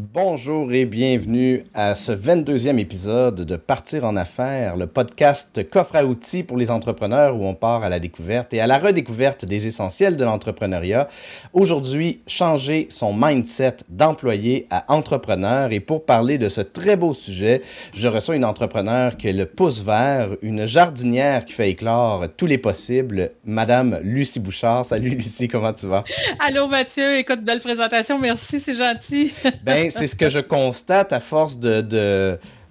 Bonjour et bienvenue à ce 22e épisode de Partir en affaires, le podcast coffre à outils pour les entrepreneurs où on part à la découverte et à la redécouverte des essentiels de l'entrepreneuriat. Aujourd'hui, changer son mindset d'employé à entrepreneur et pour parler de ce très beau sujet, je reçois une entrepreneur qui est le pouce vert, une jardinière qui fait éclore tous les possibles, Madame Lucie Bouchard. Salut Lucie, comment tu vas? Allô Mathieu, écoute, belle présentation, merci, c'est gentil. ben, c'est ce que je constate à force de,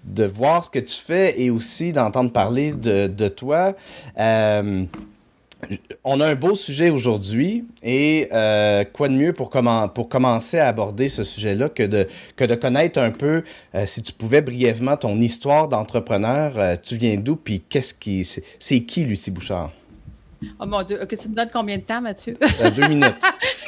de, voir ce que tu fais et aussi d'entendre parler de, toi. Euh, on a un beau sujet aujourd'hui et euh, quoi de mieux pour, pour commencer à aborder ce sujet-là que de, que de connaître un peu, euh, si tu pouvais brièvement, ton histoire d'entrepreneur. tu viens d'où puis qu'est-ce qui. C'est qui, Lucie Bouchard? Oh mon Dieu, tu me donnes combien de temps, Mathieu? deux minutes.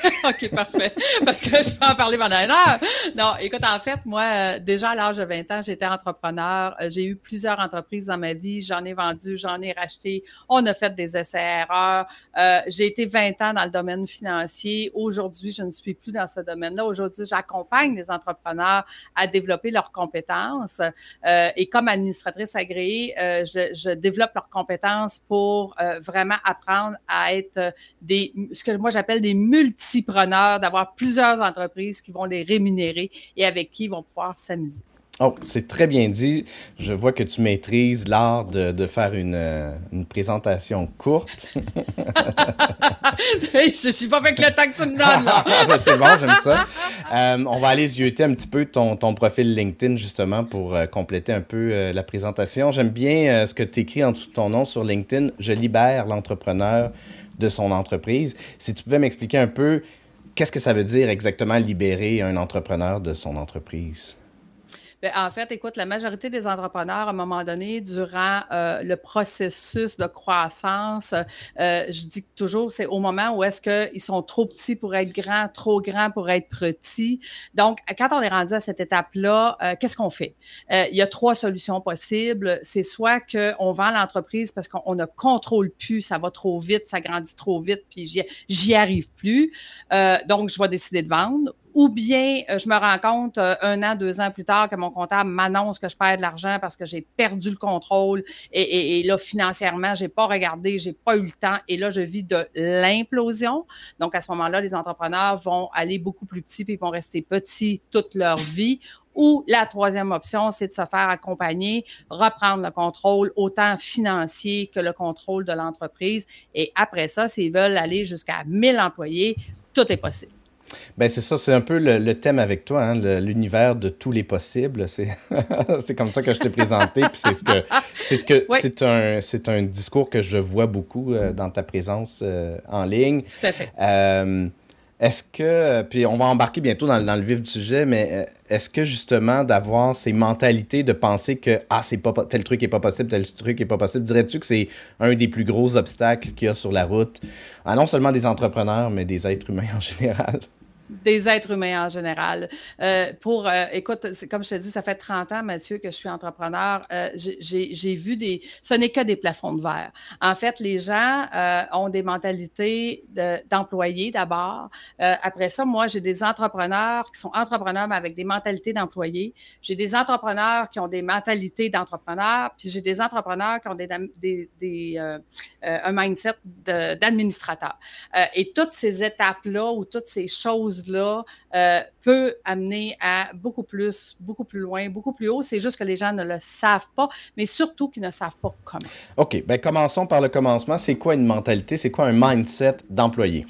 OK, parfait. Parce que je peux en parler pendant une heure. Non, écoute, en fait, moi, euh, déjà à l'âge de 20 ans, j'étais entrepreneur. Euh, j'ai eu plusieurs entreprises dans ma vie. J'en ai vendu, j'en ai racheté. On a fait des essais-erreurs. Euh, j'ai été 20 ans dans le domaine financier. Aujourd'hui, je ne suis plus dans ce domaine-là. Aujourd'hui, j'accompagne les entrepreneurs à développer leurs compétences. et comme administratrice agréée, je, je, développe leurs compétences pour vraiment apprendre à être des, ce que moi j'appelle des multi d'avoir plusieurs entreprises qui vont les rémunérer et avec qui ils vont pouvoir s'amuser. Oh, c'est très bien dit. Je vois que tu maîtrises l'art de, faire une, euh, une, présentation courte. je ne suis pas avec le temps que tu me donnes, là. C'est bon, j'aime ça. Euh, on va aller zioter un petit peu ton, ton profil LinkedIn, justement, pour euh, compléter un peu la présentation. J'aime bien ce que tu écris en dessous de ton nom sur LinkedIn. Je libère l'entrepreneur de son entreprise. Si tu pouvais m'expliquer un peu qu'est-ce que ça veut dire exactement libérer un entrepreneur de son entreprise? Ben, en fait, écoute, la majorité des entrepreneurs, à un moment donné, durant euh, le processus de croissance, euh, je dis toujours, c'est au moment où est-ce qu'ils sont trop petits pour être grands, trop grands pour être petits. Donc, quand on est rendu à cette étape-là, euh, qu'est-ce qu'on fait? il y a trois solutions possibles. C'est soit qu'on vend l'entreprise parce qu'on ne contrôle plus, ça va trop vite, ça grandit trop vite, puis j'y arrive plus. donc, je vais décider de vendre ou bien euh, je me rends compte euh, un an, deux ans plus tard que mon comptable m'annonce que je perds de l'argent parce que j'ai perdu le contrôle et, là, financièrement, je n'ai pas regardé, je n'ai pas eu le temps et là, je vis de l'implosion. Donc, à ce moment-là, les entrepreneurs vont aller beaucoup plus petits puis ils vont rester petits toute leur vie. Ou la troisième option, c'est de se faire accompagner, reprendre le contrôle autant financier que le contrôle de l'entreprise. Et après ça, s'ils veulent aller jusqu'à 1000 employés, tout est possible. Ben c'est ça, c'est un peu le, thème avec toi, hein, l'univers de tous les possibles. C'est comme ça que je t'ai présenté, puis c'est ce que c'est ce que c'est un c'est un discours que je vois beaucoup euh, dans ta présence euh, en ligne. Tout à fait. Euh, est-ce que, puis on va embarquer bientôt dans, dans le vif du sujet, mais est-ce que justement d'avoir ces mentalités de penser que ah c'est pas tel truc est pas possible, tel truc est pas possible, dirais-tu que c'est un des plus gros obstacles qu'il y a sur la route, à non seulement des entrepreneurs mais des êtres humains en général? Des êtres humains en général. Euh, pour, euh, écoute, comme je te dis, ça fait 30 ans, Mathieu, que je suis entrepreneur. Euh, j'ai vu des. Ce n'est que des plafonds de verre. En fait, les gens ont des mentalités d'employés d'abord. après ça, moi, j'ai des entrepreneurs qui sont entrepreneurs, mais avec des mentalités d'employés. J'ai des entrepreneurs qui ont des mentalités d'entrepreneurs, puis j'ai des entrepreneurs qui ont des, des, un mindset d'administrateur. et toutes ces étapes-là ou toutes ces choses là euh, peut amener à beaucoup plus, beaucoup plus loin, beaucoup plus haut. C'est juste que les gens ne le savent pas, mais surtout qu'ils ne savent pas comment. OK, bien commençons par le commencement. C'est quoi une mentalité? C'est quoi un mindset d'employé?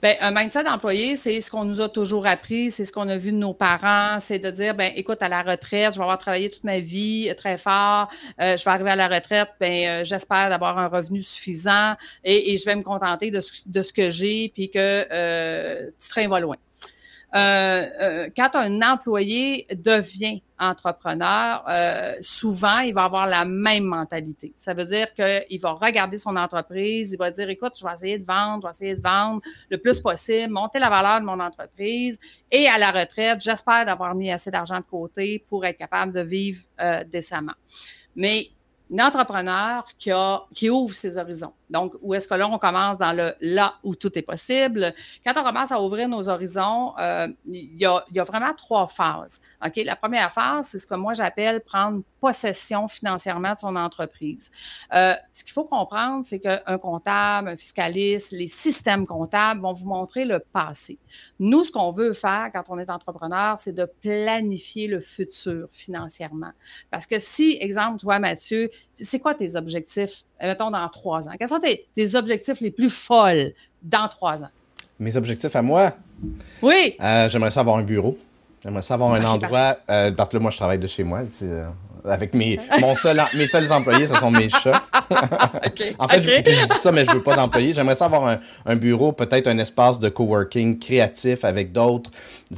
Bien, un mindset d'employé, c'est ce qu'on nous a toujours appris, c'est ce qu'on a vu de nos parents, c'est de dire, ben écoute, à la retraite, je vais avoir travaillé toute ma vie très fort, euh, je vais arriver à la retraite, ben euh, j'espère d'avoir un revenu suffisant et, je vais me contenter de ce, que j'ai, puis que euh, tu train va loin. Euh, euh, quand un employé devient entrepreneur, euh, souvent, il va avoir la même mentalité. Ça veut dire qu'il va regarder son entreprise, il va dire, écoute, je vais essayer de vendre, je vais essayer de vendre le plus possible, monter la valeur de mon entreprise et à la retraite, j'espère d'avoir mis assez d'argent de côté pour être capable de vivre décemment. Mais un entrepreneur qui, a, qui ouvre ses horizons, Donc, où est-ce que là, on commence dans le là où tout est possible? Quand on commence à ouvrir nos horizons, euh, il y, a, vraiment trois phases. La première phase, c'est ce que moi j'appelle prendre possession financièrement de son entreprise. Euh, ce qu'il faut comprendre, c'est qu'un comptable, un fiscaliste, les systèmes comptables vont vous montrer le passé. Nous, ce qu'on veut faire quand on est entrepreneur, c'est de planifier le futur financièrement. Parce que si, exemple, toi, Mathieu, c'est quoi tes objectifs, mettons, dans trois ans? Quels sont tes, objectifs les plus folles dans trois ans? Mes objectifs à moi? Oui. Euh, j'aimerais ça avoir un bureau. J'aimerais ça avoir un endroit. Euh, parce que là, moi, je travaille de chez moi. Euh, avec mes, mon seul, mes seuls employés, ce sont mes chats. en fait, je, dis ça, mais je veux pas d'employés. J'aimerais ça avoir un, bureau, peut-être un espace de coworking créatif avec d'autres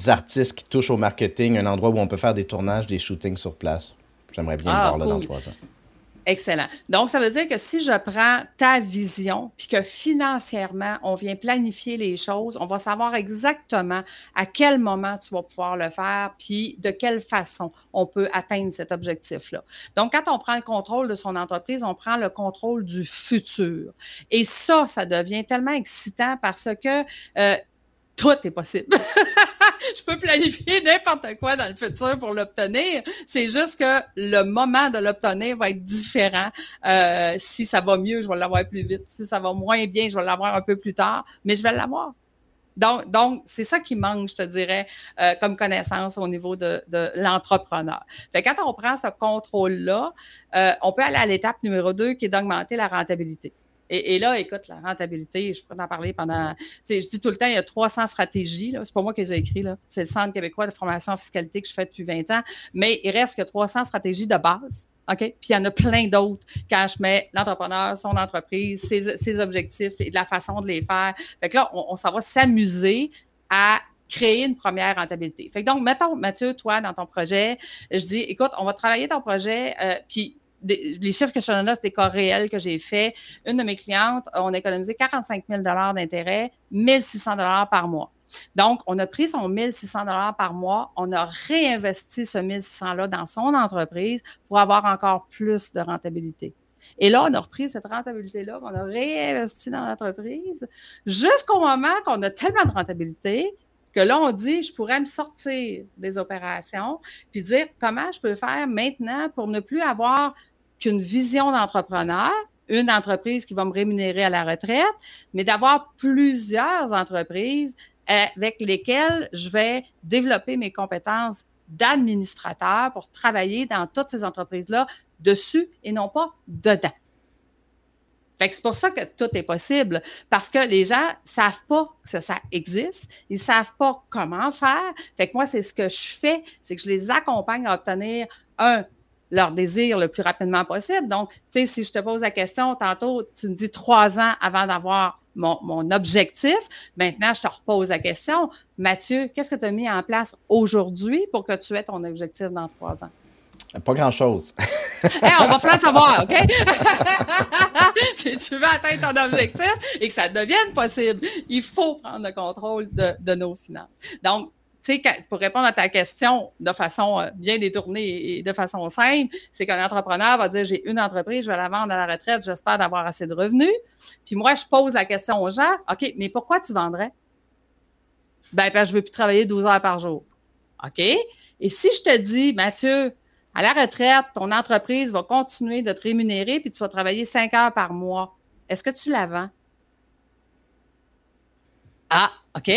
artistes qui touchent au marketing, un endroit où on peut faire des tournages, des shootings sur place. J'aimerais bien ah, voir là dans trois ans. Excellent. Donc, ça veut dire que si je prends ta vision, puis que financièrement, on vient planifier les choses, on va savoir exactement à quel moment tu vas pouvoir le faire, puis de quelle façon on peut atteindre cet objectif-là. Donc, quand on prend le contrôle de son entreprise, on prend le contrôle du futur. Et ça, ça devient tellement excitant parce que euh, tout est possible. je peux planifier n'importe quoi dans le futur pour l'obtenir. C'est juste que le moment de l'obtenir va être différent. Euh, si ça va mieux, je vais l'avoir plus vite. Si ça va moins bien, je vais l'avoir un peu plus tard, mais je vais l'avoir. Donc, donc c'est ça qui manque, je te dirais, euh, comme connaissance au niveau de, l'entrepreneur. Fait quand on prend ce contrôle-là, euh, on peut aller à l'étape numéro deux qui est d'augmenter la rentabilité. Et, là, écoute, la rentabilité, je pourrais en parler pendant. Je dis tout le temps, il y a 300 stratégies. C'est pas moi qui les ai écrites. C'est le Centre québécois de formation en fiscalité que je fais depuis 20 ans. Mais il reste que 300 stratégies de base. OK? Puis il y en a plein d'autres quand je mets l'entrepreneur, son entreprise, ses, objectifs et de la façon de les faire. Fait que là, on, s'en va s'amuser à créer une première rentabilité. Fait que donc, mettons, Mathieu, toi, dans ton projet, je dis, écoute, on va travailler ton projet, euh, puis les chiffres que je te donne là, c'est des cas réels que j'ai faits. Une de mes clientes, on a économisé 45 000 d'intérêt, 1 600 par mois. Donc, on a pris son 1 600 par mois, on a réinvesti ce 1 600-là dans son entreprise pour avoir encore plus de rentabilité. Et là, on a repris cette rentabilité-là, on a réinvesti dans l'entreprise jusqu'au moment qu'on a tellement de rentabilité que là, on dit, je pourrais me sortir des opérations, puis dire comment je peux faire maintenant pour ne plus avoir qu'une vision d'entrepreneur, une entreprise qui va me rémunérer à la retraite, mais d'avoir plusieurs entreprises avec lesquelles je vais développer mes compétences d'administrateur pour travailler dans toutes ces entreprises-là dessus et non pas dedans. c'est pour ça que tout est possible, parce que les gens ne savent pas que ça, existe, ils ne savent pas comment faire. Fait que moi, c'est ce que je fais, c'est que je les accompagne à obtenir un leur désir le plus rapidement possible. Donc, tu sais, si je te pose la question, tantôt, tu me dis trois ans avant d'avoir mon, objectif. Maintenant, je te repose la question. Mathieu, qu'est-ce que tu as mis en place aujourd'hui pour que tu aies ton objectif dans trois ans? Pas grand-chose. on va faire savoir, OK? si tu veux atteindre ton objectif et que ça devienne possible, il faut prendre le contrôle de, de nos finances. Donc, tu sais, pour répondre à ta question de façon euh, bien détournée et de façon simple, c'est qu'un entrepreneur va dire j'ai une entreprise, je vais la vendre à la retraite, j'espère d'avoir assez de revenus. Puis moi, je pose la question aux gens OK, mais pourquoi tu vendrais? Ben, ben je ne veux plus travailler 12 heures par jour. OK? Et si je te dis, Mathieu, à la retraite, ton entreprise va continuer de te rémunérer puis tu vas travailler 5 heures par mois, est-ce que tu la vends? Ah, OK?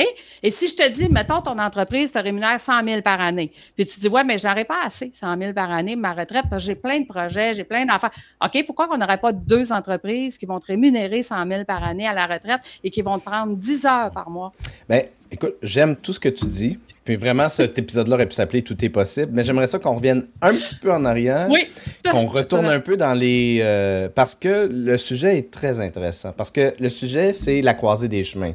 Et si je te dis, mettons, ton entreprise te rémunère 100 000 par année, puis tu dis, ouais, mais j'aurais pas assez 100 000 par année, ma retraite, parce que j'ai plein de projets, j'ai plein d'affaires. OK, pourquoi on n'aurait pas deux entreprises qui vont te rémunérer 100 000 par année à la retraite et qui vont te prendre 10 heures par mois? Bien, écoute, j'aime tout ce que tu dis. Puis vraiment, cet épisode-là aurait pu s'appeler Tout est possible. Mais j'aimerais ça qu'on revienne un petit peu en arrière. Oui. Qu'on retourne un peu dans les. Euh, parce que le sujet est très intéressant. Parce que le sujet, c'est la croisée des chemins.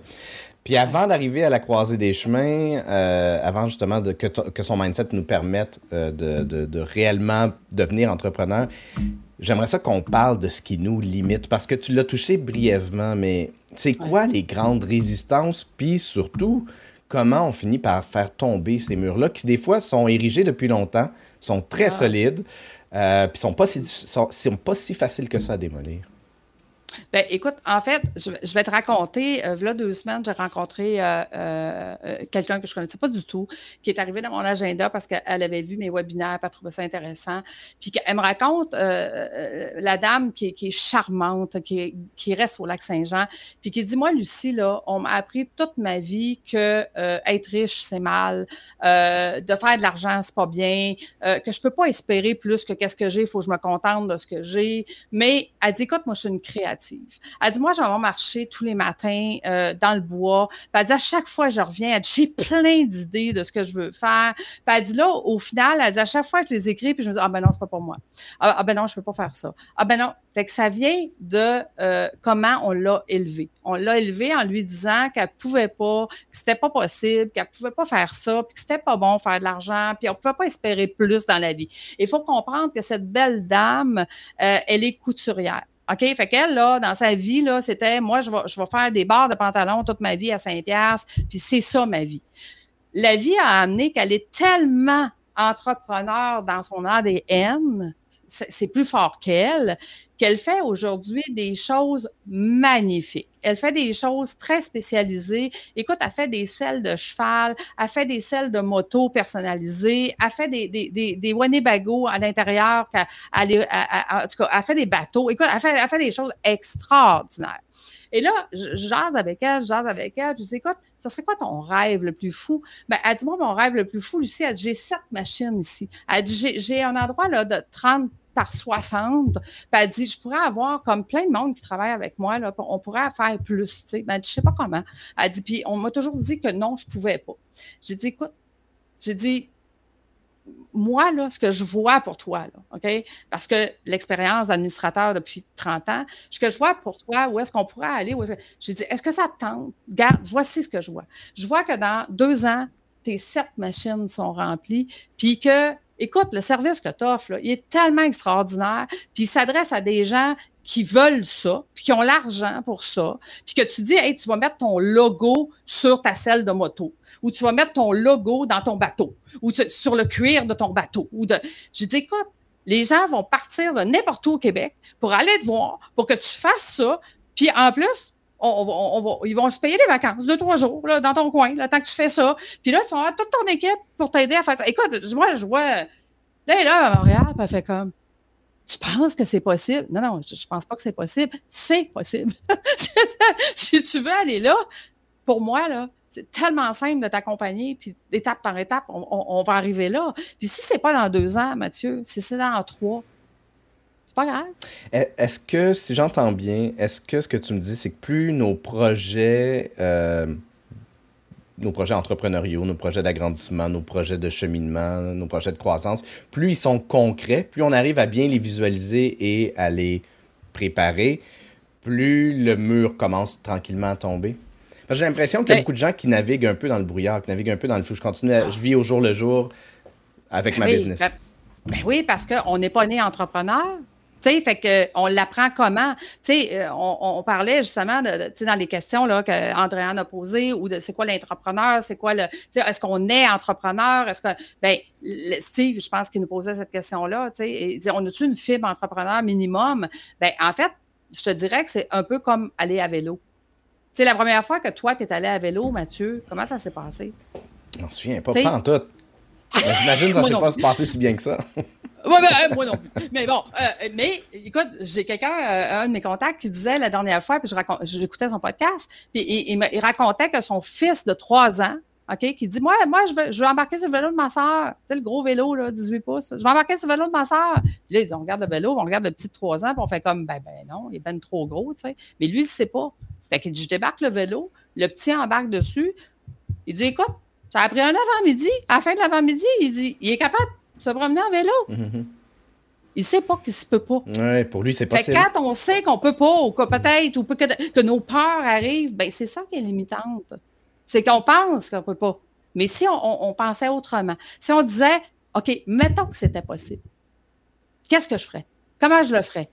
Puis avant d'arriver à la croisée des chemins, euh, avant justement de, que, son mindset nous permette euh, de, réellement devenir entrepreneur, j'aimerais ça qu'on parle de ce qui nous limite, parce que tu l'as touché brièvement, mais c'est quoi les grandes résistances, puis surtout, comment on finit par faire tomber ces murs-là, qui des fois sont érigés depuis longtemps, sont très ah. solides, euh, puis sont pas, si, sont pas si faciles que ça à démolir? Ben, écoute, en fait, je, vais te raconter. Euh, là, deux semaines, j'ai rencontré euh, euh, quelqu'un que je ne connaissais pas du tout, qui est arrivé dans mon agenda parce qu'elle avait vu mes webinaires, elle trouvait ça intéressant. Puis elle me raconte la dame qui, est charmante, qui, qui, reste au lac Saint-Jean, puis qui dit Moi, Lucie, là, on m'a appris toute ma vie que être riche, c'est mal, de faire de l'argent, c'est pas bien, que je ne peux pas espérer plus que qu'est-ce que j'ai, il faut que je me contente de ce que j'ai. Mais elle dit Écoute, moi, je suis une créative. Elle dit, moi, je vais marcher tous les matins euh, dans le bois. Puis elle dit, à chaque fois que je reviens, elle dit, j'ai plein d'idées de ce que je veux faire. Puis elle dit, là, au final, elle dit, à chaque fois que je les écris, puis je me dis, ah ben non, c'est pas pour moi. Ah, ah ben non, je peux pas faire ça. Ah ben non. Fait que ça vient de euh, comment on l'a élevé. On l'a élevé en lui disant qu'elle pouvait pas, que c'était pas possible, qu'elle pouvait pas faire ça, puis que c'était pas bon faire de l'argent, puis on pouvait pas espérer plus dans la vie. Il faut comprendre que cette belle dame, euh, elle est couturière. OK? Fait qu'elle, là, dans sa vie, là, c'était moi, je vais, je vais faire des barres de pantalon toute ma vie à 5$, puis c'est ça ma vie. La vie a amené qu'elle est tellement entrepreneur dans son ADN c'est plus fort qu'elle, qu'elle fait aujourd'hui des choses magnifiques. Elle fait des choses très spécialisées. Écoute, elle fait des selles de cheval, elle fait des selles de moto personnalisées, elle fait des, des, des, à l'intérieur, elle, en tout cas, elle fait des bateaux. Écoute, elle fait, fait des choses extraordinaires. Et là, je jase avec elle, je jase avec elle, je dis, écoute, ça serait quoi ton rêve le plus fou? Ben, elle dit, moi, mon rêve le plus fou, Lucie, elle j'ai sept machines ici. J'ai un endroit là, de 30 par 60. Puis elle dit, je pourrais avoir comme plein de monde qui travaille avec moi, on pourrait faire plus, tu sais. Ben, je sais pas comment. Elle dit, puis on m'a toujours dit que non, je pouvais pas. J'ai dit, écoute, j'ai dit, moi, là, ce que je vois pour toi, OK? Parce que l'expérience d'administrateur depuis 30 ans, ce que je vois pour toi, où est-ce qu'on pourrait aller? J'ai dit, est-ce que ça te tente? Voici ce que je vois. Je vois que dans deux ans, tes sept machines sont remplies, puis que, écoute, le service que tu offres, il est tellement extraordinaire, puis il s'adresse à des gens qui veulent ça, puis qui ont l'argent pour ça, puis que tu dis, hey, tu vas mettre ton logo sur ta selle de moto, ou tu vas mettre ton logo dans ton bateau, ou sur le cuir de ton bateau. Ou de... Je dis, écoute, les gens vont partir de n'importe où au Québec pour aller te voir, pour que tu fasses ça, puis en plus, on, ils vont se payer des vacances, deux, trois jours, là, dans ton coin, le temps que tu fais ça. Puis là, tu vas avoir toute ton équipe pour t'aider à faire ça. Écoute, moi, je vois. Là, là, à Montréal, elle fait comme. Tu penses que c'est possible? Non, non, je ne pense pas que c'est possible. C'est possible. si tu veux aller là, pour moi, là, c'est tellement simple de t'accompagner, puis étape par étape, on, va arriver là. Puis si c'est pas dans deux ans, Mathieu, si c'est dans trois, pas grave. Est-ce que, si j'entends bien, est-ce que ce que tu me dis, c'est que plus nos projets, euh, nos projets entrepreneuriaux, nos projets d'agrandissement, nos projets de cheminement, nos projets de croissance, plus ils sont concrets, plus on arrive à bien les visualiser et à les préparer, plus le mur commence tranquillement à tomber? J'ai l'impression qu'il y a ben beaucoup de gens qui naviguent un peu dans le brouillard, qui naviguent un peu dans le flou. Je continue, ah. je vis au jour le jour avec ma business. Ben, ben, oui, parce qu'on n'est pas né entrepreneur. Tu sais, fait que on l'apprend comment. Tu sais, euh, on, parlait justement de, dans les questions là qu'Andréane a posées ou de c'est quoi l'entrepreneur, c'est quoi le, est-ce qu'on est entrepreneur, est-ce que, ben, Steve, je pense qu'il nous posait cette question-là. Tu sais, on a-tu une fibre entrepreneur minimum? Ben, en fait, je te dirais que c'est un peu comme aller à vélo. C'est la première fois que toi, tu es allé à vélo, Mathieu. Comment ça s'est passé? Je m'en souviens pas, pas en tout. J'imagine que ça ne s'est pas passé si bien que ça. Euh, moi non plus. Mais bon, euh, mais écoute, j'ai quelqu'un, euh, un de mes contacts, qui disait la dernière fois, puis j'écoutais son podcast, puis il, racontait que son fils de 3 ans, OK, qui dit Moi, moi je, veux, je veux embarquer sur le vélo de ma soeur. Tu sais, le gros vélo, là, 18 pouces. Je vais embarquer sur le vélo de ma soeur. Puis là, ils on regarde le vélo, on regarde le petit de 3 ans, puis on fait comme Ben, ben non, il est ben trop gros, tu sais. Mais lui, il ne sait pas. Fait qu'il dit, je débarque le vélo, le petit embarque dessus. Il dit, écoute, ça a pris un avant-midi. À la fin de l'avant-midi, il dit, il est capable de se promener en vélo. Mm-hmm. Il ne sait pas qu'il ne se peut pas. Oui, pour lui, c'est possible. Fait quand on sait qu'on ne peut pas, ou que peut-être, ou que, que, nos peurs arrivent, ben c'est ça qui est limitante. C'est qu'on pense qu'on ne peut pas. Mais si on, pensait autrement, si on disait, OK, mettons que c'était possible, qu'est-ce que je ferais? Comment je le ferais?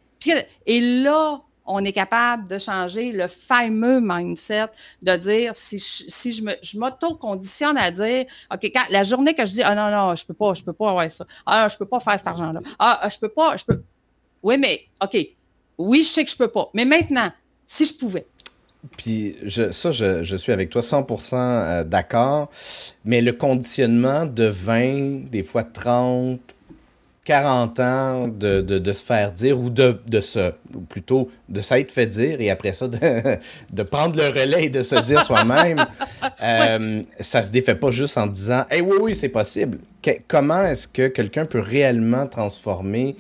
et là, on est capable de changer le fameux mindset de dire si je, si je, me, je m'auto-conditionne à dire OK, quand, la journée que je dis Ah non, non, je peux pas, je peux pas avoir ça. Ah, je peux pas faire cet argent-là. Ah, je peux pas, je peux. Oui, mais OK. Oui, je sais que je peux pas. Mais maintenant, si je pouvais. Puis je, ça, je, je, suis avec toi 100% euh, d'accord. Mais le conditionnement de 20, des fois 30, 40 ans de, de, de se faire dire ou de, de se, ou plutôt de s'être fait dire et après ça de, de prendre le relais et de se dire soi-même, euh, ça se défait pas juste en disant Eh oui, oui, c'est possible. comment est-ce que quelqu'un peut réellement transformer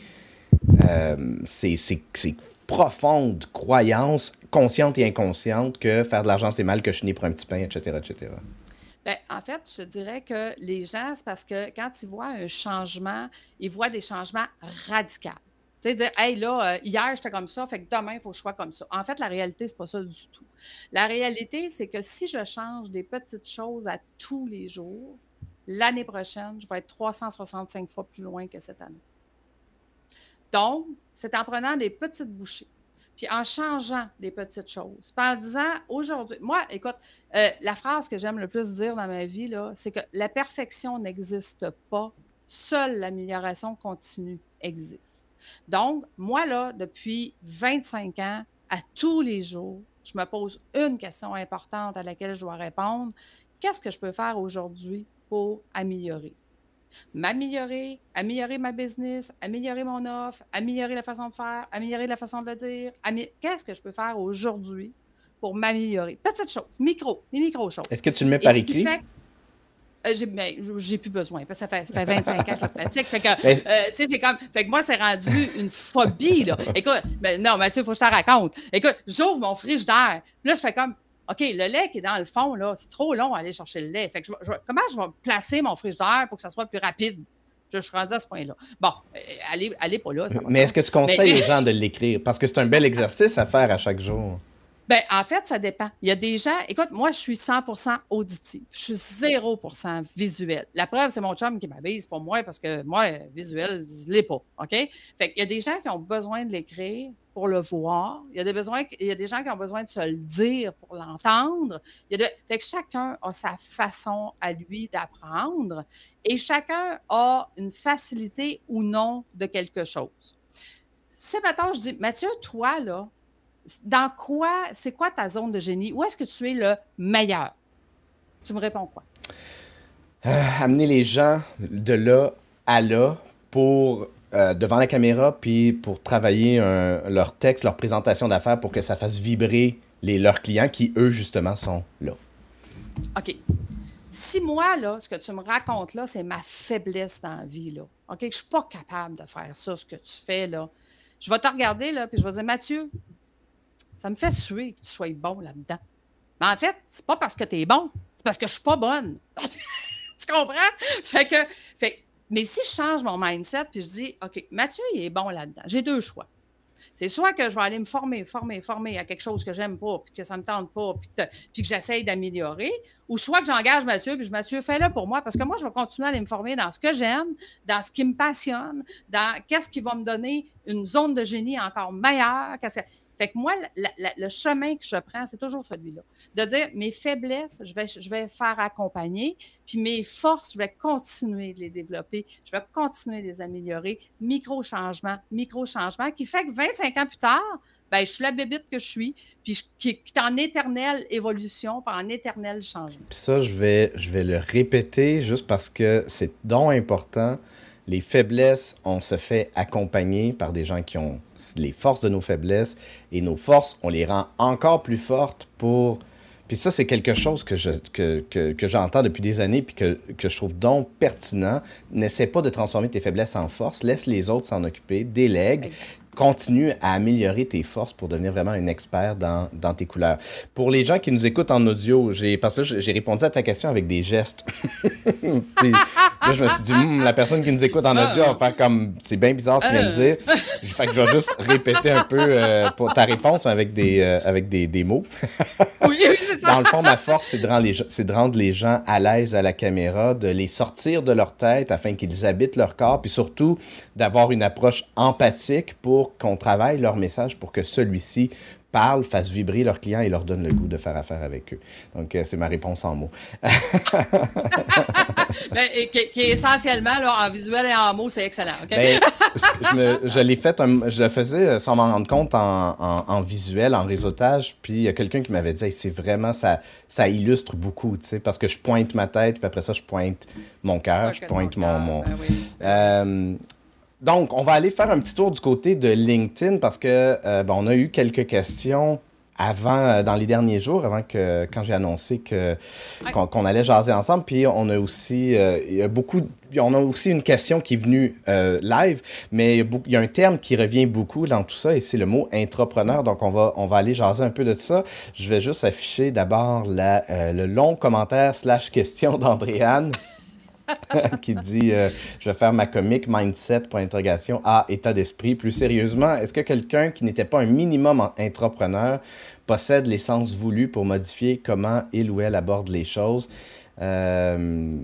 euh, ses, ses, ses profondes croyances consciente et inconsciente que faire de l'argent, c'est mal, que je n'ai pour un petit pain, etc., etc. Bien, en fait, je dirais que les gens, c'est parce que quand ils voient un changement, ils voient des changements radicaux. Tu sais, dire, hey, là, euh, hier, j'étais comme ça, fait que demain, il faut que je sois comme ça. En fait, la réalité, c'est pas ça du tout. La réalité, c'est que si je change des petites choses à tous les jours, l'année prochaine, je vais être 365 fois plus loin que cette année. Donc, c'est en prenant des petites bouchées puis en changeant des petites choses. Puis en disant, aujourd'hui, moi, écoute, euh, la phrase que j'aime le plus dire dans ma vie, c'est que la perfection n'existe pas, seule l'amélioration continue existe. Donc, moi, là, depuis 25 ans, à tous les jours, je me pose une question importante à laquelle je dois répondre. Qu'est-ce que je peux faire aujourd'hui pour améliorer? M'améliorer, améliorer ma business, améliorer mon offre, améliorer la façon de faire, améliorer la façon de le dire. Qu'est-ce que je peux faire aujourd'hui pour m'améliorer? Petites choses, micro, des micro-choses. Est-ce que tu le mets par écrit? Euh, ben, j'ai plus besoin, parce que ça fait, 25 ans que je pratique. Fait que, euh, c'est comme, fait que moi, c'est rendu une phobie, là. Écoute, ben, non, Mathieu, il faut que je te raconte. Écoute, j'ouvre mon frigidaire. Là, je fais comme, OK, le lait qui est dans le fond, là, c'est trop long à aller chercher le lait. Fait que je, comment je vais placer mon frigidaire pour que ça soit plus rapide? Je, suis rendu à ce point-là. Bon, euh, allez, allez pas là. Mais est-ce que tu conseilles aux gens de l'écrire? Parce que c'est un bel exercice à faire à chaque jour. Bien, en fait, ça dépend. Il y a des gens, écoute, moi, je suis 100% auditif. Je suis 0% visuel. La preuve, c'est mon chum qui m'avise pour moi parce que moi, visuel, je ne l'ai pas. OK? Fait qu'il y a des gens qui ont besoin de l'écrire pour le voir. Il y, a des besoins, il y a des gens qui ont besoin de se le dire pour l'entendre. Fait que chacun a sa façon à lui d'apprendre et chacun a une facilité ou non de quelque chose. C'est maintenant, je dis, Mathieu, toi, là, dans quoi, c'est quoi ta zone de génie? Où est-ce que tu es le meilleur? Tu me réponds quoi? Euh, amener les gens de là à là pour euh, devant la caméra, puis pour travailler leur texte, leur présentation d'affaires pour que ça fasse vibrer les, leurs clients qui, eux, justement, sont là. OK. Si moi, là, ce que tu me racontes là, c'est ma faiblesse dans la vie, là, OK, je ne suis pas capable de faire ça, ce que tu fais, là, je vais te regarder, là, puis je vais dire, Mathieu, ça me fait suer que tu sois bon là-dedans. Mais en fait, c'est pas parce que tu es bon, c'est parce que je suis pas bonne. tu comprends? Fait que, fait, mais si je change mon mindset puis je dis, OK, Mathieu, il est bon là-dedans, j'ai deux choix. C'est soit que je vais aller me former, former, former à quelque chose que j'aime pas, puis que ça me tente pas, puis que, j'essaye d'améliorer, ou soit que j'engage Mathieu, puis je Mathieu, fais-le pour moi, parce que moi, je vais continuer à aller me former dans ce que j'aime, dans ce qui me passionne, dans qu'est-ce qui va me donner une zone de génie encore meilleure. Fait que moi, le chemin que je prends, c'est toujours celui-là. De dire mes faiblesses, je vais, je vais faire accompagner, puis mes forces, je vais continuer de les développer, je vais continuer de les améliorer. Micro-changement, micro-changement, qui fait que 25 ans plus tard, ben, je suis la bébite que je suis, puis qui, est en éternelle évolution, puis en éternel changement. Puis ça, je vais, je vais le répéter juste parce que c'est donc important les faiblesses, on se fait accompagner par des gens qui ont les forces de nos faiblesses et nos forces, on les rend encore plus fortes pour... Puis ça, c'est quelque chose que, je, que, que, que j'entends depuis des années puis que, que je trouve donc pertinent. N'essaie pas de transformer tes faiblesses en force, laisse les autres s'en occuper, délègue continue à améliorer tes forces pour devenir vraiment un expert dans, dans tes couleurs. Pour les gens qui nous écoutent en audio, j'ai, parce que j'ai répondu à ta question avec des gestes. Puis, là, je me suis dit, hmm, la personne qui nous écoute en audio va faire comme, c'est bien bizarre ce qu'il vient de dire. fait que je vais juste répéter un peu euh, pour ta réponse avec des, euh, avec des, des mots. oui, c'est ça. Dans le fond, ma force, c'est de, rendre les, c'est de rendre les gens à l'aise à la caméra, de les sortir de leur tête afin qu'ils habitent leur corps, puis surtout d'avoir une approche empathique pour qu'on travaille leur message pour que celui-ci parlent, fassent vibrer leurs clients et leur donnent le goût de faire affaire avec eux. Donc, euh, c'est ma réponse en mots. Ben, qui, est essentiellement, là, en visuel et en mots, c'est excellent. Ben, je, l'ai fait, je le faisais euh, sans m'en rendre compte en, visuel, en réseautage. Puis il y a quelqu'un qui m'avait dit, c'est vraiment, ça, ça illustre beaucoup, tu sais, parce que je pointe ma tête, puis après ça, je pointe mon cœur, je pointe mon. Ben euh, donc, on va aller faire un petit tour du côté de LinkedIn parce que ben, on a eu quelques questions avant, euh, dans les derniers jours, avant que, quand j'ai annoncé que, qu'on, allait jaser ensemble. Puis on a aussi, euh, il y a beaucoup, on a aussi une question qui est venue euh, live, mais il y, a un terme qui revient beaucoup dans tout ça et c'est le mot entrepreneur. Donc on va, on va aller jaser un peu de ça. Je vais juste afficher d'abord le long commentaire slash question d'Andréane. qui dit euh, Je vais faire ma comique mindset, point d'interrogation, à état d'esprit. Plus sérieusement, est-ce que quelqu'un qui n'était pas un minimum entrepreneur possède l'essence voulue pour modifier comment il ou elle aborde les choses? Euh,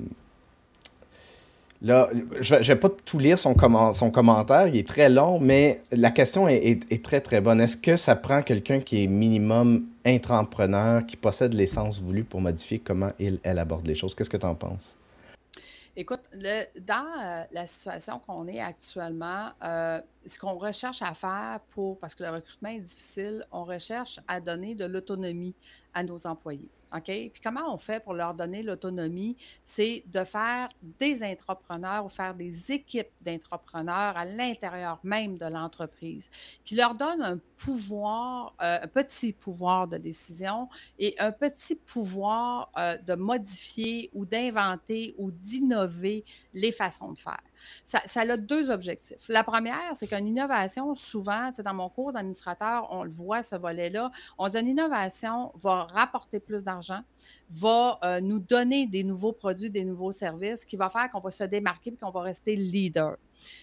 Là, je ne vais pas tout lire son, son, commentaire, il est très long, mais la question est, est très très bonne. Est-ce que ça prend quelqu'un qui est minimum entrepreneur, qui possède l'essence voulue pour modifier comment il, elle aborde les choses? Qu'est-ce que tu en penses? Écoute, dans euh, la situation qu'on est actuellement, euh, ce qu'on recherche à faire pour, parce que le recrutement est difficile, on recherche à donner de l'autonomie à nos employés. OK? Puis comment on fait pour leur donner l'autonomie? C'est de faire des entrepreneurs ou faire des équipes d'entrepreneurs à l'intérieur même de l'entreprise qui leur donnent un pouvoir, euh, un petit pouvoir de décision et un petit pouvoir euh, de modifier ou d'inventer ou d'innover les façons de faire. Ça, ça, a deux objectifs. La première, c'est qu'une innovation, souvent, dans mon cours d'administrateur, on le voit, ce volet-là, on dit une innovation va rapporter plus d'argent, va euh, nous donner des nouveaux produits, des nouveaux services, qui va faire qu'on va se démarquer et qu'on va rester leader.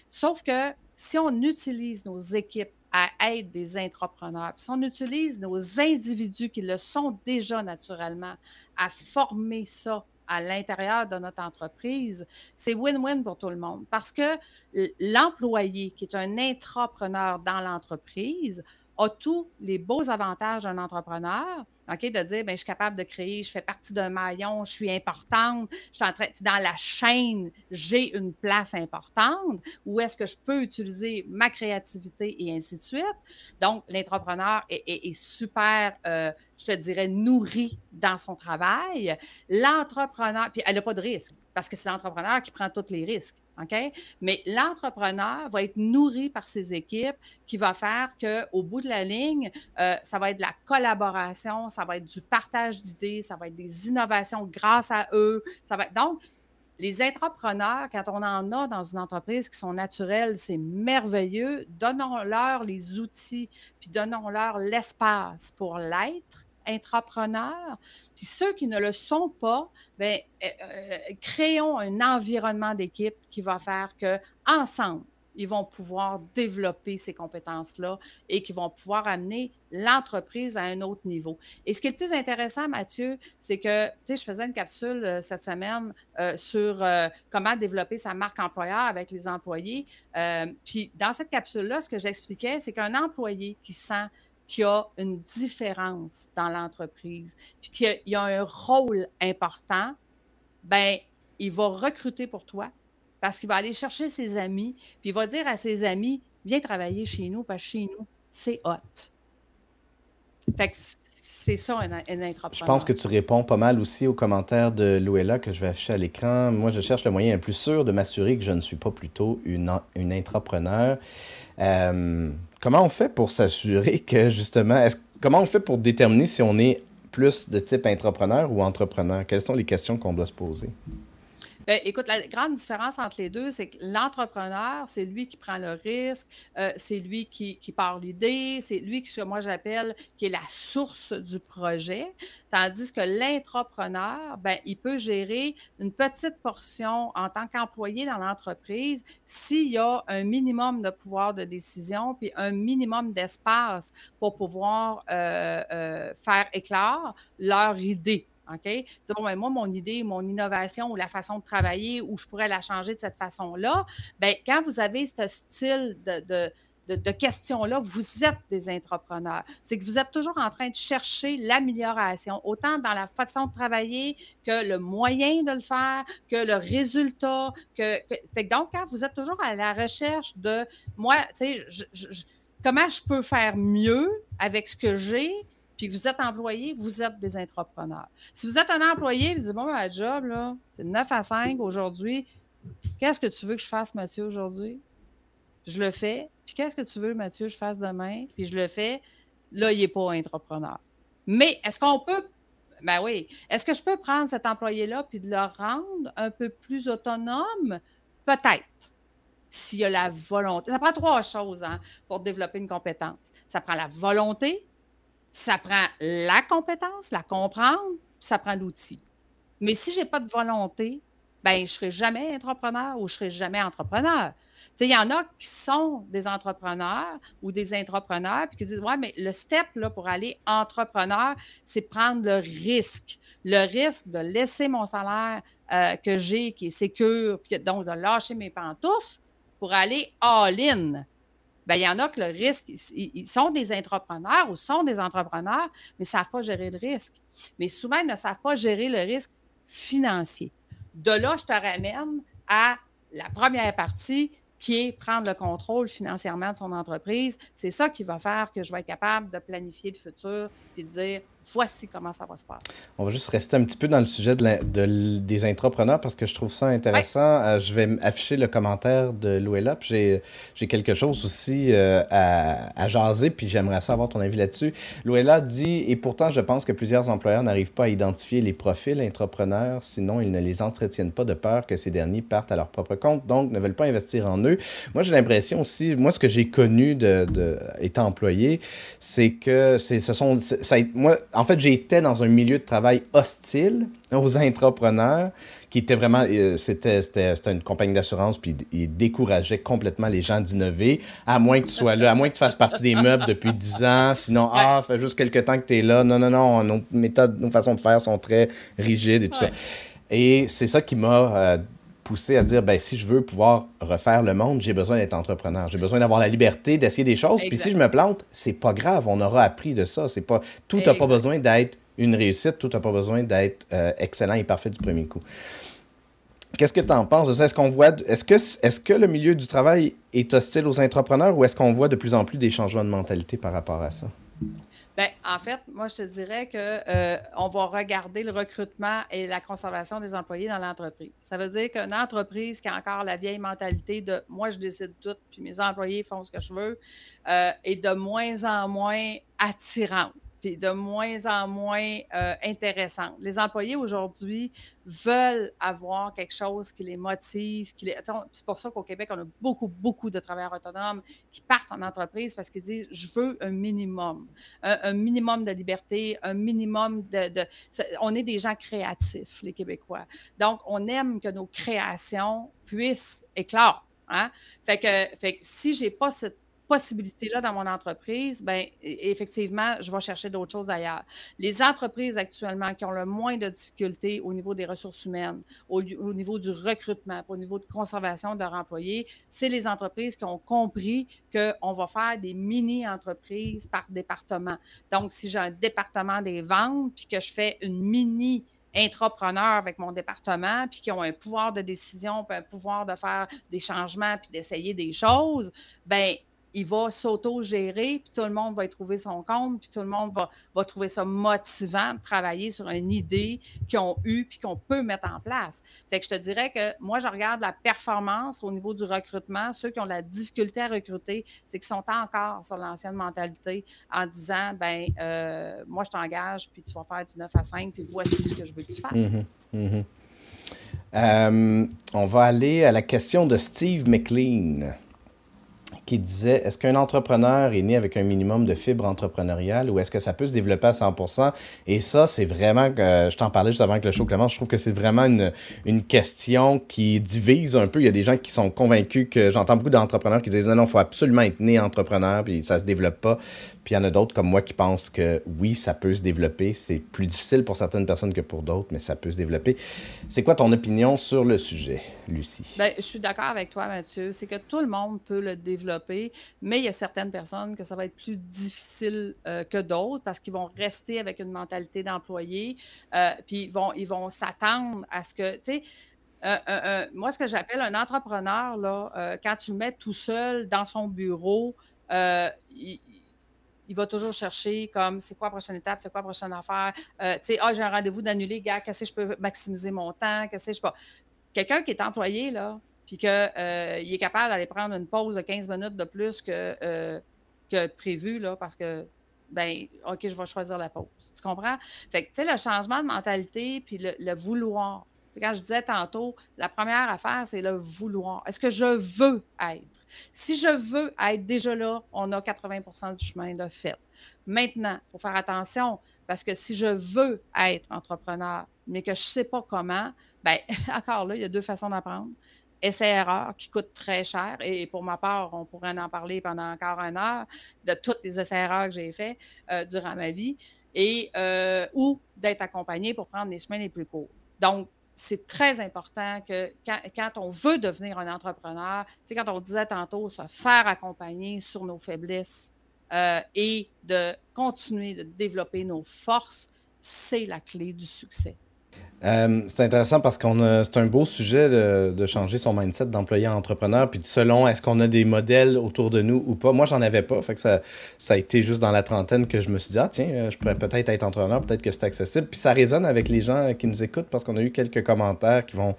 Sauf que si on utilise nos équipes à être des entrepreneurs. si on utilise nos individus qui le sont déjà naturellement à former ça à l'intérieur de notre entreprise, c'est win-win pour tout le monde parce que l'employé qui est un entrepreneur dans l'entreprise a tous les beaux avantages d'un entrepreneur, OK, de dire, bien, je suis capable de créer, je fais partie d'un maillon, je suis importante, je suis dans la chaîne, j'ai une place importante, où est-ce que je peux utiliser ma créativité et ainsi de suite. Donc, l'entrepreneur est, super, euh, je te dirais, nourri dans son travail. L'entrepreneur, puis elle n'a pas de risque, parce que c'est l'entrepreneur qui prend tous les risques. Mais l'entrepreneur va être nourri par ses équipes qui va faire qu'au bout de la ligne, euh, ça va être de la collaboration, ça va être du partage d'idées, ça va être des innovations grâce à eux. Ça va Donc, les entrepreneurs, quand on en a dans une entreprise qui sont naturels, c'est merveilleux. Donnons-leur les outils, puis donnons-leur l'espace pour l'être entrepreneurs. Puis ceux qui ne le sont pas, bien, euh, euh, créons un environnement d'équipe qui va faire que ensemble, ils vont pouvoir développer ces compétences-là et qui vont pouvoir amener l'entreprise à un autre niveau. Et ce qui est le plus intéressant, Mathieu, c'est que, tu sais, je faisais une capsule euh, cette semaine sur comment développer sa marque employeur avec les employés. puis dans cette capsule-là, ce que j'expliquais, c'est qu'un employé qui sent qu'il y a une différence dans l'entreprise, puis qu'il y a un rôle important, ben il va recruter pour toi parce qu'il va aller chercher ses amis, puis il va dire à ses amis Viens travailler chez nous, parce que chez nous, c'est hot. Fait que c'est ça, un, entrepreneur. Je pense que tu réponds pas mal aussi aux commentaires de Louella que je vais afficher à l'écran. Moi, je cherche le moyen le plus sûr de m'assurer que je ne suis pas plutôt une, une intrapreneur. Euh, Comment on fait pour s'assurer que justement, comment on fait pour déterminer si on est plus de type entrepreneur ou entrepreneur? Quelles sont les questions qu'on doit se poser? Ben, écoute, la grande différence entre les deux, c'est que l'entrepreneur, c'est lui qui prend le risque, euh, c'est lui qui, qui part l'idée, c'est lui que moi j'appelle qui est la source du projet. Tandis que l'intrapreneur, ben, il peut gérer une petite portion en tant qu'employé dans l'entreprise s'il y a un minimum de pouvoir de décision puis un minimum d'espace pour pouvoir euh, euh, faire éclore leur idée. OK? bon, ben, moi, mon idée, mon innovation ou la façon de travailler, où je pourrais la changer de cette façon-là, bien, quand vous avez ce style de, questions-là, vous êtes des entrepreneurs. C'est que vous êtes toujours en train de chercher l'amélioration, autant dans la façon de travailler que le moyen de le faire, que le résultat. Donc, quand vous êtes toujours à la recherche de moi, tu sais, comment je peux faire mieux avec ce que j'ai, puis que vous êtes employé, vous êtes des entrepreneurs. Si vous êtes un employé, vous dites, bon, ma job, là, c'est 9 à 5 aujourd'hui. Qu'est-ce que tu veux que je fasse, Mathieu, aujourd'hui? Je le fais. Puis qu'est-ce que tu veux, Mathieu, que je fasse demain? Puis je le fais. Là, il n'est pas entrepreneur. Mais est-ce qu'on peut ben oui. Est-ce que je peux prendre cet employé-là puis de le rendre un peu plus autonome? Peut-être, s'il y a la volonté. Ça prend trois choses hein, pour développer une compétence. Ça prend la volonté, ça prend la compétence, la comprendre, ça prend l'outil. Mais si je n'ai pas de volonté, ben, je ne serai jamais entrepreneur ou je ne serai jamais entrepreneur. Il y en a qui sont des entrepreneurs ou des entrepreneurs puis qui disent Ouais, mais le step là, pour aller entrepreneur, c'est prendre le risque. Le risque de laisser mon salaire euh, que j'ai, qui est sécure, puis donc de lâcher mes pantoufles pour aller all-in. Bien, il y en a que le risque, ils, sont des entrepreneurs ou sont des entrepreneurs, mais ne savent pas gérer le risque. Mais souvent, ils ne savent pas gérer le risque financier. De là, je te ramène à la première partie qui est prendre le contrôle financièrement de son entreprise. C'est ça qui va faire que je vais être capable de planifier le futur et de dire voici comment ça va se passer. On va juste rester un petit peu dans le sujet de, des entrepreneurs parce que je trouve ça intéressant. Euh, je vais afficher le commentaire de Louella. J'ai quelque chose aussi euh, à, jaser, puis j'aimerais savoir ton avis là-dessus. Louella dit Et pourtant, je pense que plusieurs employeurs n'arrivent pas à identifier les profils entrepreneurs, sinon ils ne les entretiennent pas de peur que ces derniers partent à leur propre compte, donc ne veulent pas investir en eux. Moi, j'ai l'impression aussi, moi, ce que j'ai connu de, de, étant employé, c'est que ce sont. Ça, moi, en fait, j'étais dans un milieu de travail hostile aux entrepreneurs qui était vraiment, euh, c'était, une compagnie d'assurance, puis ils décourageaient complètement les gens d'innover, à moins que tu sois là, à moins que tu fasses partie des meubles depuis 10 ans, sinon, ah, fait juste quelques temps que tu es là, non, non, non, nos méthodes, nos façons de faire sont très rigides et tout ça. Et c'est ça qui m'a euh, poussé à dire, ben, si je veux pouvoir refaire le monde, j'ai besoin d'être entrepreneur. J'ai besoin d'avoir la liberté d'essayer des choses. Puis si je me plante, c'est pas grave. On aura appris de ça. C'est pas tout n'a pas besoin d'être une réussite. Tout n'a pas besoin d'être euh, excellent et parfait du premier coup. Qu'est-ce que tu en penses de ça? Est-ce qu'on voit est-ce que est-ce que le milieu du travail est hostile aux entrepreneurs ou est-ce qu'on voit de plus en plus des changements de mentalité par rapport à ça? Bien, en fait, moi, je te dirais qu'on euh, va regarder le recrutement et la conservation des employés dans l'entreprise. Ça veut dire qu'une entreprise qui a encore la vieille mentalité de moi, je décide tout, puis mes employés font ce que je veux, euh, est de moins en moins attirante puis de moins en moins euh, intéressante. Les employés aujourd'hui veulent avoir quelque chose qui les motive. Qui les... C'est pour ça qu'au Québec, on a beaucoup, beaucoup de travailleurs autonomes qui partent en entreprise parce qu'ils disent je veux un minimum, un, minimum de liberté, un minimum de, On est des gens créatifs, les Québécois. Donc, on aime que nos créations puissent éclore. Hein? Fait que, fait que si je n'ai pas cette possibilité-là dans mon entreprise, bien, effectivement, je vais chercher d'autres choses ailleurs. Les entreprises actuellement qui ont le moins de difficultés au niveau des ressources humaines, au, niveau du recrutement, au niveau de conservation de leurs employés, c'est les entreprises qui ont compris qu'on va faire des mini-entreprises par département. Donc, si j'ai un département des ventes, puis que je fais une mini entrepreneur avec mon département, puis qui ont un pouvoir de décision, puis un pouvoir de faire des changements, puis d'essayer des choses, ben il va s'auto-gérer, puis tout le monde va y trouver son compte, puis tout le monde va, trouver ça motivant de travailler sur une idée qu'ils ont eue, puis qu'on peut mettre en place. Fait que je te dirais que moi, je regarde la performance au niveau du recrutement. Ceux qui ont la difficulté à recruter, c'est qu'ils sont encore sur l'ancienne mentalité en disant, ben euh, moi, je t'engage, puis tu vas faire du 9 à 5, puis voici ce que je veux que tu fasses. Mm-hmm. Mm-hmm. Euh, on va aller à la question de Steve McLean qui disait est-ce qu'un entrepreneur est né avec un minimum de fibre entrepreneuriale ou est-ce que ça peut se développer à 100% Et ça, c'est vraiment, que je t'en parlais juste avant que le show commence, je trouve que c'est vraiment une, une, question qui divise un peu. Il y a des gens qui sont convaincus que j'entends beaucoup d'entrepreneurs qui disent non, non, il faut absolument être né entrepreneur, puis ça se développe pas. Puis il y en a d'autres comme moi qui pensent que oui, ça peut se développer. C'est plus difficile pour certaines personnes que pour d'autres, mais ça peut se développer. C'est quoi ton opinion sur le sujet, Lucie? Bien, je suis d'accord avec toi, Mathieu. C'est que tout le monde peut le développer mais il y a certaines personnes que ça va être plus difficile euh, que d'autres parce qu'ils vont rester avec une mentalité d'employé, euh, puis ils vont, ils vont s'attendre à ce que, tu sais, moi, ce que j'appelle un entrepreneur, là, quand tu le mets tout seul dans son bureau, il, va toujours chercher comme c'est quoi la prochaine étape, c'est quoi la prochaine affaire. Euh, tu sais, ah, j'ai un rendez-vous d'annuler, gars, qu'est-ce que je peux maximiser mon temps, qu'est-ce que je pas. Quelqu'un qui est employé, là, puis qu'il euh, est capable d'aller prendre une pause de 15 minutes de plus que, euh, que prévu, là, parce que ben, OK, je vais choisir la pause. Tu comprends? Fait que, tu sais, le changement de mentalité, puis le, vouloir. C'est quand je disais tantôt, la première affaire, c'est le vouloir. Est-ce que je veux être? Si je veux être déjà là, on a 80% du chemin de fait. Maintenant, il faut faire attention parce que si je veux être entrepreneur, mais que je ne sais pas comment, bien, encore là, il y a deux façons d'apprendre. Essai-erreur qui coûte très cher. Et pour ma part, on pourrait en parler pendant encore une heure de toutes les essais-erreurs que j'ai faits euh, durant ma vie. Et, euh, ou d'être accompagné pour prendre les chemins les plus courts. Donc, c'est très important que quand, on veut devenir un entrepreneur, c'est quand on disait tantôt, se faire accompagner sur nos faiblesses euh, et de continuer de développer nos forces, c'est la clé du succès. Euh, c'est intéressant parce qu'on a, c'est un beau sujet de, changer son mindset d'employé à entrepreneur. Puis selon est-ce qu'on a des modèles autour de nous ou pas? Moi, j'en avais pas. Fait que ça, ça a été juste dans la trentaine que je me suis dit, ah tiens, euh, je pourrais peut-être être entrepreneur, peut-être que c'est accessible. Puis ça résonne avec les gens qui nous écoutent parce qu'on a eu quelques commentaires qui vont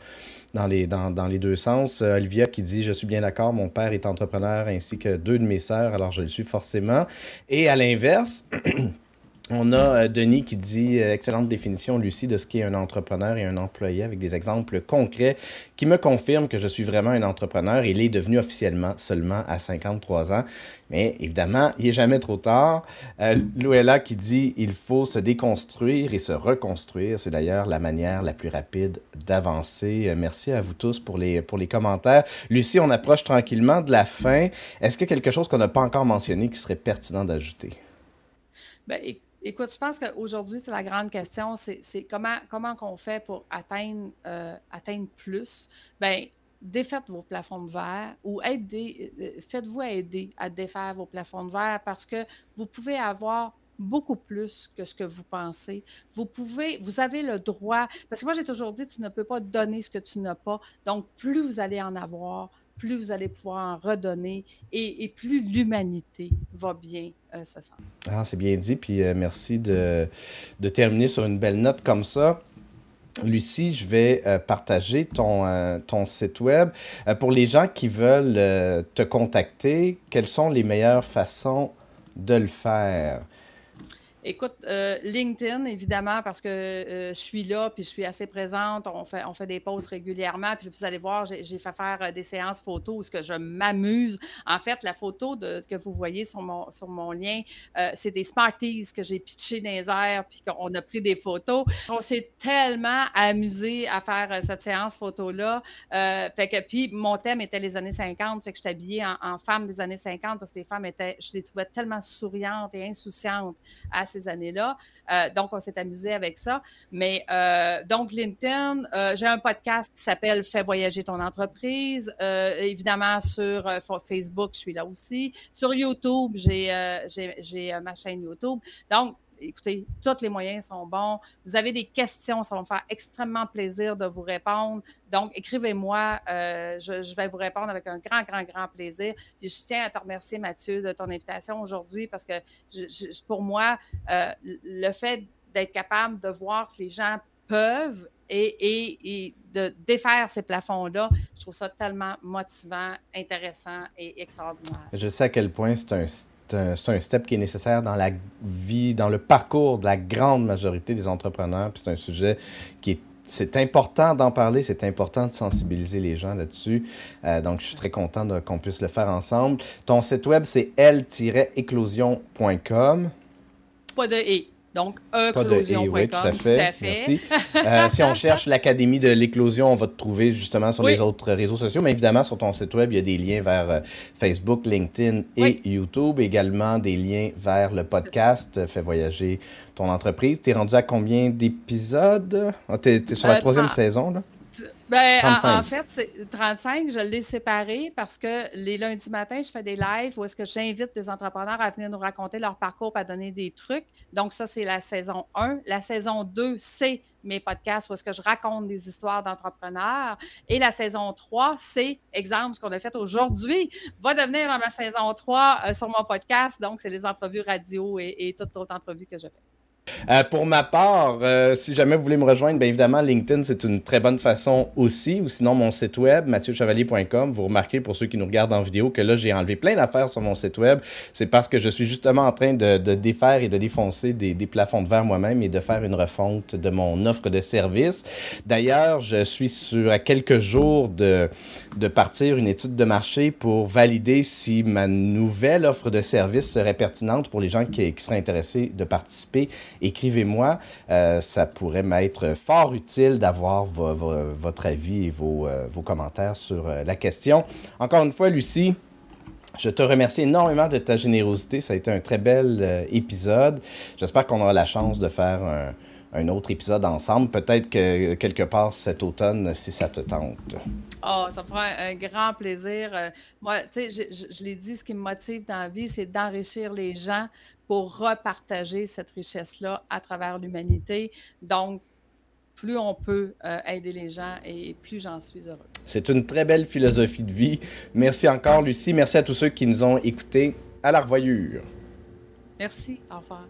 dans les, dans, dans les deux sens. Euh, Olivia qui dit Je suis bien d'accord, mon père est entrepreneur ainsi que deux de mes sœurs, alors je le suis forcément. Et à l'inverse, On a euh, Denis qui dit euh, excellente définition, Lucie, de ce qu'est un entrepreneur et un employé avec des exemples concrets qui me confirment que je suis vraiment un entrepreneur. Il est devenu officiellement seulement à 53 ans. Mais évidemment, il n'est jamais trop tard. Euh, Luella qui dit il faut se déconstruire et se reconstruire. C'est d'ailleurs la manière la plus rapide d'avancer. merci à vous tous pour les, pour les commentaires. Lucie, on approche tranquillement de la fin. Est-ce qu'il y a quelque chose qu'on n'a pas encore mentionné qui serait pertinent d'ajouter? Ben, Écoute, je pense qu'aujourd'hui, c'est la grande question, c'est comment, comment on fait pour atteindre, euh, atteindre plus? Bien, défaites vos plafonds de verre ou aidez, euh, faites-vous aider à défaire vos plafonds de verre parce que vous pouvez avoir beaucoup plus que ce que vous pensez. Vous pouvez, vous avez le droit, parce que moi j'ai toujours dit, tu ne peux pas donner ce que tu n'as pas. Donc, plus vous allez en avoir, plus vous allez pouvoir en redonner et, plus l'humanité va bien euh, se sentir. Ah, c'est bien dit, puis euh, merci de, de, terminer sur une belle note comme ça. Lucie, je vais euh, partager ton, ton site web. pour les gens qui veulent te contacter, quelles sont les meilleures façons de le faire? Écoute, euh, LinkedIn, évidemment, parce que euh, je suis là, puis je suis assez présente. On fait, on fait des pauses régulièrement. Puis vous allez voir, j'ai fait faire euh, des séances photos où ce que je m'amuse. En fait, la photo de, que vous voyez sur mon, sur mon lien, c'est des Smarties que j'ai pitchés dans les airs, puis qu'on a pris des photos. On s'est tellement amusé à faire cette séance photo-là. fait que, puis mon thème était les années 50. Fait que je suis habillée en, en, femme des années 50 parce que les femmes étaient, je les trouvais tellement souriantes et insouciantes à ces années-là. Euh, donc, on s'est amusé avec ça. Mais euh, donc, LinkedIn, euh, j'ai un podcast qui s'appelle Fais voyager ton entreprise. évidemment, sur Facebook, je suis là aussi. Sur YouTube, j'ai ma chaîne YouTube. Donc, écoutez, tous les moyens sont bons. Vous avez des questions, ça va me faire extrêmement plaisir de vous répondre. Donc, écrivez-moi, euh, je, vais vous répondre avec un grand, grand, grand plaisir. Puis je tiens à te remercier, Mathieu, de ton invitation aujourd'hui parce que pour moi, euh, le fait d'être capable de voir que les gens peuvent et, de défaire ces plafonds-là, je trouve ça tellement motivant, intéressant et extraordinaire. Je sais à quel point c'est un c'est un, step qui est nécessaire dans la vie, dans le parcours de la grande majorité des entrepreneurs. Puis c'est un sujet qui est c'est important d'en parler, c'est important de sensibiliser les gens là-dessus. Euh, donc, je suis très content qu'on puisse le faire ensemble. Ton site web, c'est l-éclosion.com. Pas de et. Donc, éclosion.com. Oui, tout à fait. Merci. Euh, si on cherche l'Académie de l'éclosion, on va te trouver justement sur les autres réseaux sociaux. Mais évidemment, sur ton site web, il y a des liens vers euh, Facebook, LinkedIn et YouTube. Également des liens vers le podcast euh, Fais voyager ton entreprise. Tu es rendu à combien d'épisodes? Ah, tu es, sur la troisième saison, là? Ben, en, fait, 35, je l'ai séparé parce que les lundis matins, je fais des lives où est-ce que j'invite des entrepreneurs à venir nous raconter leur parcours, à donner des trucs. Donc, ça, c'est la saison 1. La saison 2, c'est mes podcasts où est-ce que je raconte des histoires d'entrepreneurs. Et la saison 3, c'est, exemple, ce qu'on a fait aujourd'hui, va devenir dans ma saison 3 euh, sur mon podcast. Donc, c'est les entrevues radio et, et toute autre entrevue que je fais. Euh, pour ma part, euh, si jamais vous voulez me rejoindre, bien évidemment, LinkedIn, c'est une très bonne façon aussi. Ou sinon, mon site web, mathieuchevalier.com. Vous remarquez, pour ceux qui nous regardent en vidéo, que là, j'ai enlevé plein d'affaires sur mon site web. C'est parce que je suis justement en train de, défaire et de défoncer des, plafonds de verre moi-même et de faire une refonte de mon offre de service. D'ailleurs, je suis sur à quelques jours de, de partir une étude de marché pour valider si ma nouvelle offre de service serait pertinente pour les gens qui seraient intéressés de participer écrivez-moi. Euh, ça pourrait m'être fort utile d'avoir votre avis et vos, euh, commentaires sur euh, la question. Encore une fois, Lucie, je te remercie énormément de ta générosité. Ça a été un très bel épisode. J'espère qu'on aura la chance de faire un, autre épisode ensemble. Peut-être que quelque part cet automne, si ça te tente. Oh, ça me fera un, grand plaisir. moi, tu sais, je, je l'ai dit, ce qui me motive dans la vie, c'est d'enrichir les gens pour repartager cette richesse-là à travers l'humanité. Donc, plus on peut euh, aider les gens et plus j'en suis heureuse. C'est une très belle philosophie de vie. Merci encore, Lucie. Merci à tous ceux qui nous ont écoutés. À la revoyure. Merci. Au revoir.